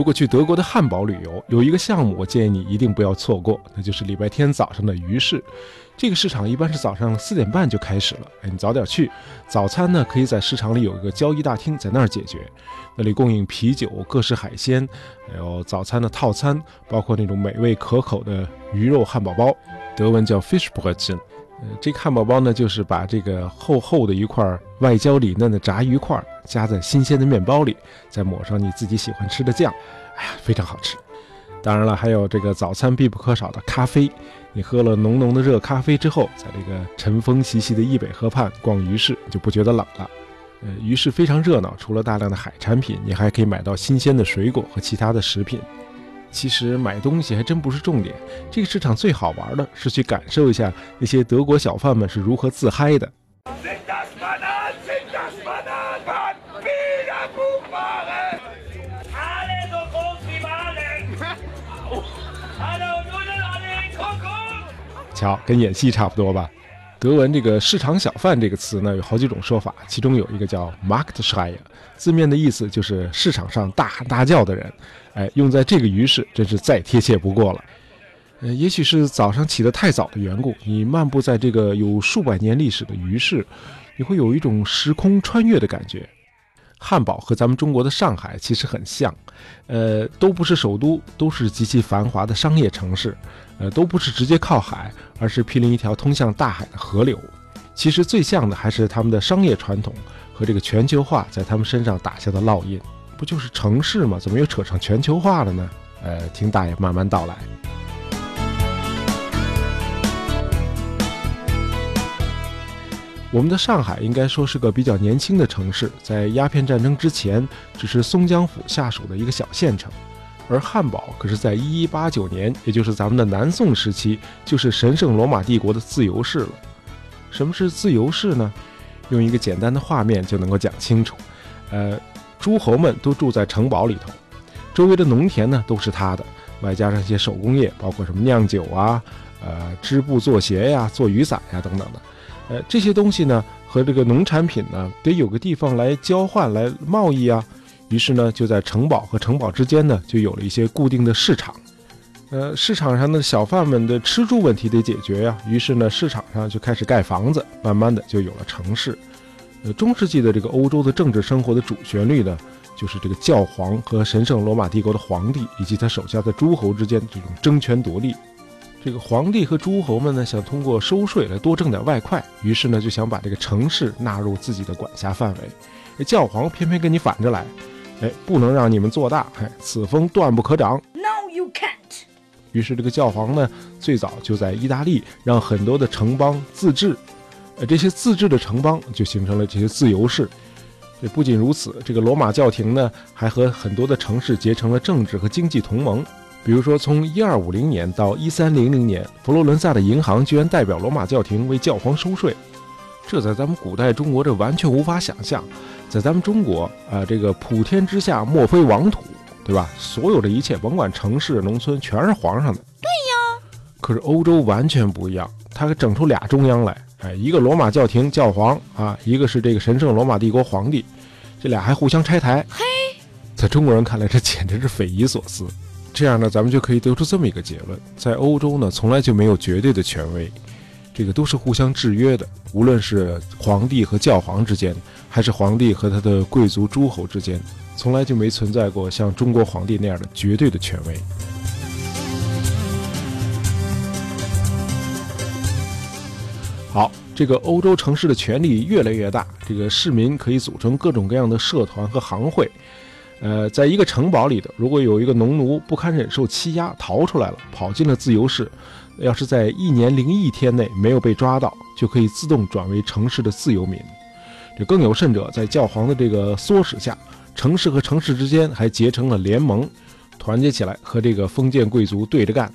如果去德国的汉堡旅游，有一个项目我建议你一定不要错过，那就是礼拜天早上的鱼市。这个市场一般是早上四点半就开始了，哎，你早点去。早餐呢，可以在市场里有一个交易大厅，在那儿解决。那里供应啤酒、各式海鲜，还有早餐的套餐，包括那种美味可口的鱼肉汉堡包，德文叫 Fishbrötchen。呃，这个汉堡包呢，就是把这个厚厚的一块外焦里嫩的炸鱼块夹在新鲜的面包里，再抹上你自己喜欢吃的酱，哎呀，非常好吃。当然了，还有这个早餐必不可少的咖啡。你喝了浓浓的热咖啡之后，在这个晨风习习的易北河畔逛鱼市，就不觉得冷了。呃，鱼市非常热闹，除了大量的海产品，你还可以买到新鲜的水果和其他的食品。其实买东西还真不是重点，这个市场最好玩的是去感受一下那些德国小贩们是如何自嗨的。瞧，跟演戏差不多吧？德文这个“市场小贩”这个词呢，有好几种说法，其中有一个叫 “Marktschreier”，字面的意思就是市场上大喊大叫的人。哎，用在这个鱼市真是再贴切不过了。呃，也许是早上起得太早的缘故，你漫步在这个有数百年历史的鱼市，你会有一种时空穿越的感觉。汉堡和咱们中国的上海其实很像，呃，都不是首都，都是极其繁华的商业城市，呃，都不是直接靠海，而是毗邻一条通向大海的河流。其实最像的还是他们的商业传统和这个全球化在他们身上打下的烙印。不就是城市吗？怎么又扯上全球化了呢？呃，听大爷慢慢道来。我们的上海应该说是个比较年轻的城市，在鸦片战争之前，只是松江府下属的一个小县城。而汉堡可是在一一八九年，也就是咱们的南宋时期，就是神圣罗马帝国的自由市了。什么是自由市呢？用一个简单的画面就能够讲清楚。呃。诸侯们都住在城堡里头，周围的农田呢都是他的，外加上一些手工业，包括什么酿酒啊、呃织布做鞋呀、做雨伞呀等等的，呃这些东西呢和这个农产品呢得有个地方来交换来贸易啊，于是呢就在城堡和城堡之间呢就有了一些固定的市场，呃市场上的小贩们的吃住问题得解决呀，于是呢市场上就开始盖房子，慢慢的就有了城市。呃，中世纪的这个欧洲的政治生活的主旋律呢，就是这个教皇和神圣罗马帝国的皇帝以及他手下的诸侯之间这种争权夺利。这个皇帝和诸侯们呢，想通过收税来多挣点外快，于是呢就想把这个城市纳入自己的管辖范围。教皇偏偏跟你反着来，哎，不能让你们做大，哎，此风断不可长。No, you can't。于是这个教皇呢，最早就在意大利让很多的城邦自治。呃，这些自治的城邦就形成了这些自由市。这不仅如此，这个罗马教廷呢，还和很多的城市结成了政治和经济同盟。比如说，从一二五零年到一三零零年，佛罗伦萨的银行居然代表罗马教廷为教皇收税。这在咱们古代中国这完全无法想象。在咱们中国啊，这个普天之下莫非王土，对吧？所有的一切，甭管城市农村，全是皇上的。对呀。可是欧洲完全不一样，他给整出俩中央来。哎，一个罗马教廷教皇啊，一个是这个神圣罗马帝国皇帝，这俩还互相拆台。嘿，在中国人看来，这简直是匪夷所思。这样呢，咱们就可以得出这么一个结论：在欧洲呢，从来就没有绝对的权威，这个都是互相制约的。无论是皇帝和教皇之间，还是皇帝和他的贵族诸侯之间，从来就没存在过像中国皇帝那样的绝对的权威。好，这个欧洲城市的权力越来越大，这个市民可以组成各种各样的社团和行会。呃，在一个城堡里的，如果有一个农奴不堪忍受欺压，逃出来了，跑进了自由市，要是在一年零一天内没有被抓到，就可以自动转为城市的自由民。这更有甚者，在教皇的这个唆使下，城市和城市之间还结成了联盟，团结起来和这个封建贵族对着干。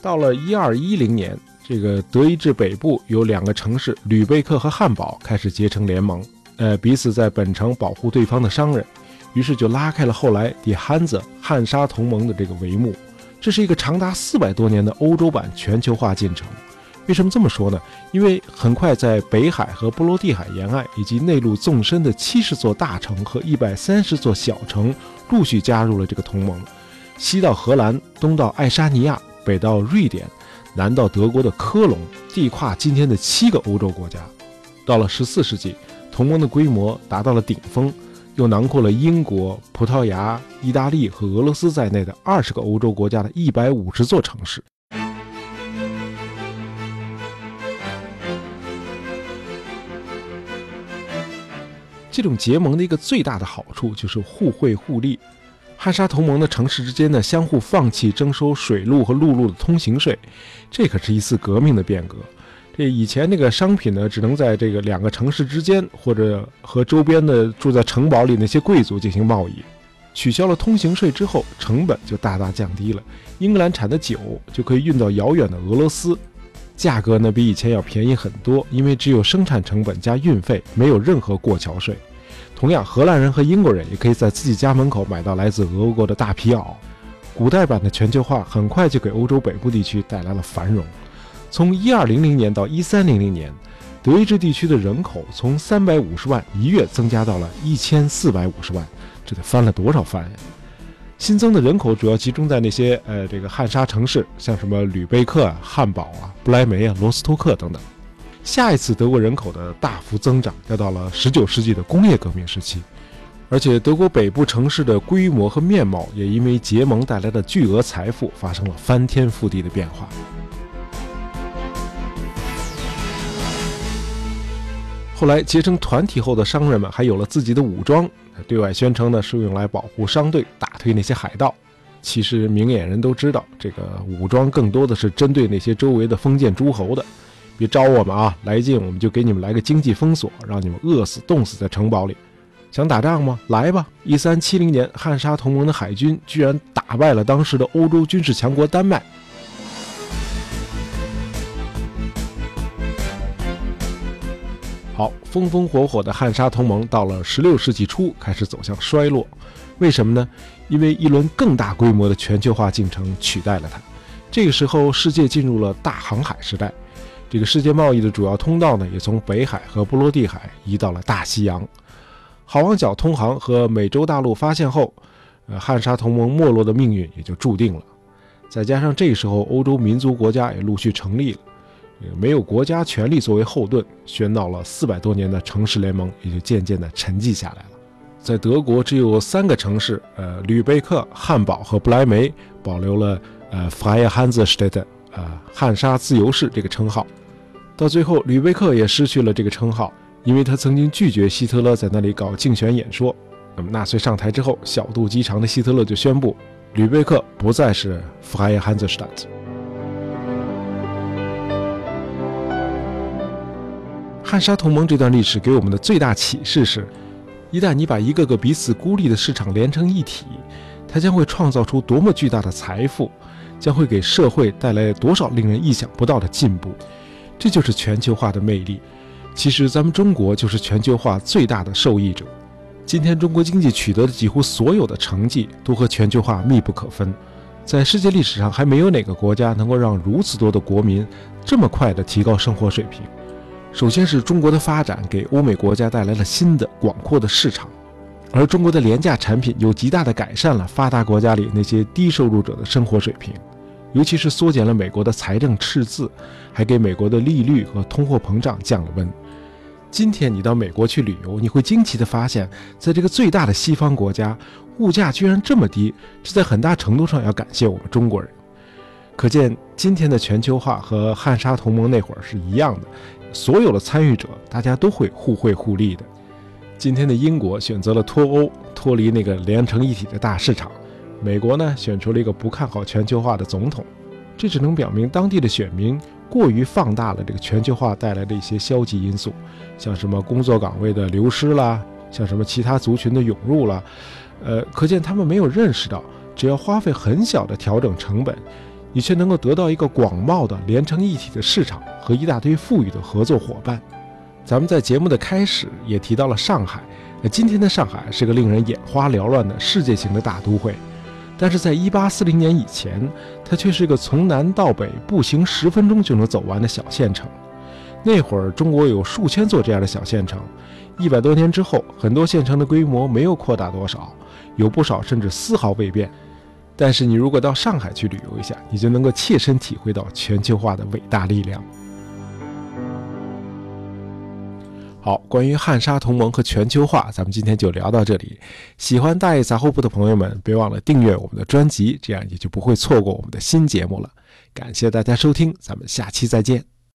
到了一二一零年。这个德意志北部有两个城市吕贝克和汉堡开始结成联盟，呃，彼此在本城保护对方的商人，于是就拉开了后来底汉子汉沙同盟的这个帷幕。这是一个长达四百多年的欧洲版全球化进程。为什么这么说呢？因为很快在北海和波罗的海沿岸以及内陆纵深的七十座大城和一百三十座小城陆续加入了这个同盟，西到荷兰，东到爱沙尼亚，北到瑞典，南到德国的科隆，地跨今天的七个欧洲国家。到了十四世纪，同盟的规模达到了顶峰，又囊括了英国、葡萄牙、意大利和俄罗斯在内的二十个欧洲国家的一百五十座城市。这种结盟的一个最大的好处就是互惠互利。汉沙同盟的城市之间呢，相互放弃征收水路和陆路的通行税，这可是一次革命的变革。这以前那个商品呢，只能在这个两个城市之间，或者和周边的住在城堡里那些贵族进行贸易。取消了通行税之后，成本就大大降低了。英格兰产的酒就可以运到遥远的俄罗斯。价格呢比以前要便宜很多，因为只有生产成本加运费，没有任何过桥税。同样，荷兰人和英国人也可以在自己家门口买到来自俄国的大皮袄。古代版的全球化很快就给欧洲北部地区带来了繁荣。从1200年到1300年，德意志地区的人口从350万一跃增加到了1450万，这得翻了多少番呀！新增的人口主要集中在那些呃这个汉莎城市，像什么吕贝克、汉堡啊、不莱梅啊、罗斯托克等等。下一次德国人口的大幅增长要到了19世纪的工业革命时期，而且德国北部城市的规模和面貌也因为结盟带来的巨额财富发生了翻天覆地的变化。后来结成团体后的商人们还有了自己的武装。对外宣称呢是用来保护商队，打退那些海盗。其实明眼人都知道，这个武装更多的是针对那些周围的封建诸侯的。别招我们啊！来劲，我们就给你们来个经济封锁，让你们饿死、冻死在城堡里。想打仗吗？来吧！一三七零年，汉沙同盟的海军居然打败了当时的欧洲军事强国丹麦。好，风风火火的汉沙同盟到了十六世纪初开始走向衰落，为什么呢？因为一轮更大规模的全球化进程取代了它。这个时候，世界进入了大航海时代，这个世界贸易的主要通道呢，也从北海和波罗的海移到了大西洋。好望角通航和美洲大陆发现后，呃，汉沙同盟没落的命运也就注定了。再加上这时候欧洲民族国家也陆续成立了。没有国家权力作为后盾，喧闹了四百多年的城市联盟也就渐渐地沉寂下来了。在德国，只有三个城市，呃，吕贝克、汉堡和不莱梅保留了呃 “Freie Hansestadt”，呃，汉莎自由市这个称号。到最后，吕贝克也失去了这个称号，因为他曾经拒绝希特勒在那里搞竞选演说。那么纳粹上台之后，小肚鸡肠的希特勒就宣布，吕贝克不再是 “Freie Hansestadt”。汉沙同盟这段历史给我们的最大启示是：一旦你把一个个彼此孤立的市场连成一体，它将会创造出多么巨大的财富，将会给社会带来多少令人意想不到的进步。这就是全球化的魅力。其实，咱们中国就是全球化最大的受益者。今天，中国经济取得的几乎所有的成绩都和全球化密不可分。在世界历史上，还没有哪个国家能够让如此多的国民这么快地提高生活水平。首先是中国的发展给欧美国家带来了新的广阔的市场，而中国的廉价产品又极大地改善了发达国家里那些低收入者的生活水平，尤其是缩减了美国的财政赤字，还给美国的利率和通货膨胀降了温。今天你到美国去旅游，你会惊奇地发现，在这个最大的西方国家，物价居然这么低，这在很大程度上要感谢我们中国人。可见今天的全球化和汉沙同盟那会儿是一样的。所有的参与者，大家都会互惠互利的。今天的英国选择了脱欧，脱离那个连成一体的大市场；美国呢，选出了一个不看好全球化的总统。这只能表明当地的选民过于放大了这个全球化带来的一些消极因素，像什么工作岗位的流失啦，像什么其他族群的涌入啦。呃，可见他们没有认识到，只要花费很小的调整成本。你却能够得到一个广袤的连成一体的市场和一大堆富裕的合作伙伴。咱们在节目的开始也提到了上海，那今天的上海是个令人眼花缭乱的世界型的大都会。但是在1840年以前，它却是个从南到北步行十分钟就能走完的小县城。那会儿，中国有数千座这样的小县城。一百多年之后，很多县城的规模没有扩大多少，有不少甚至丝毫未变。但是，你如果到上海去旅游一下，你就能够切身体会到全球化的伟大力量。好，关于汉沙同盟和全球化，咱们今天就聊到这里。喜欢大爷杂货铺的朋友们，别忘了订阅我们的专辑，这样你就不会错过我们的新节目了。感谢大家收听，咱们下期再见。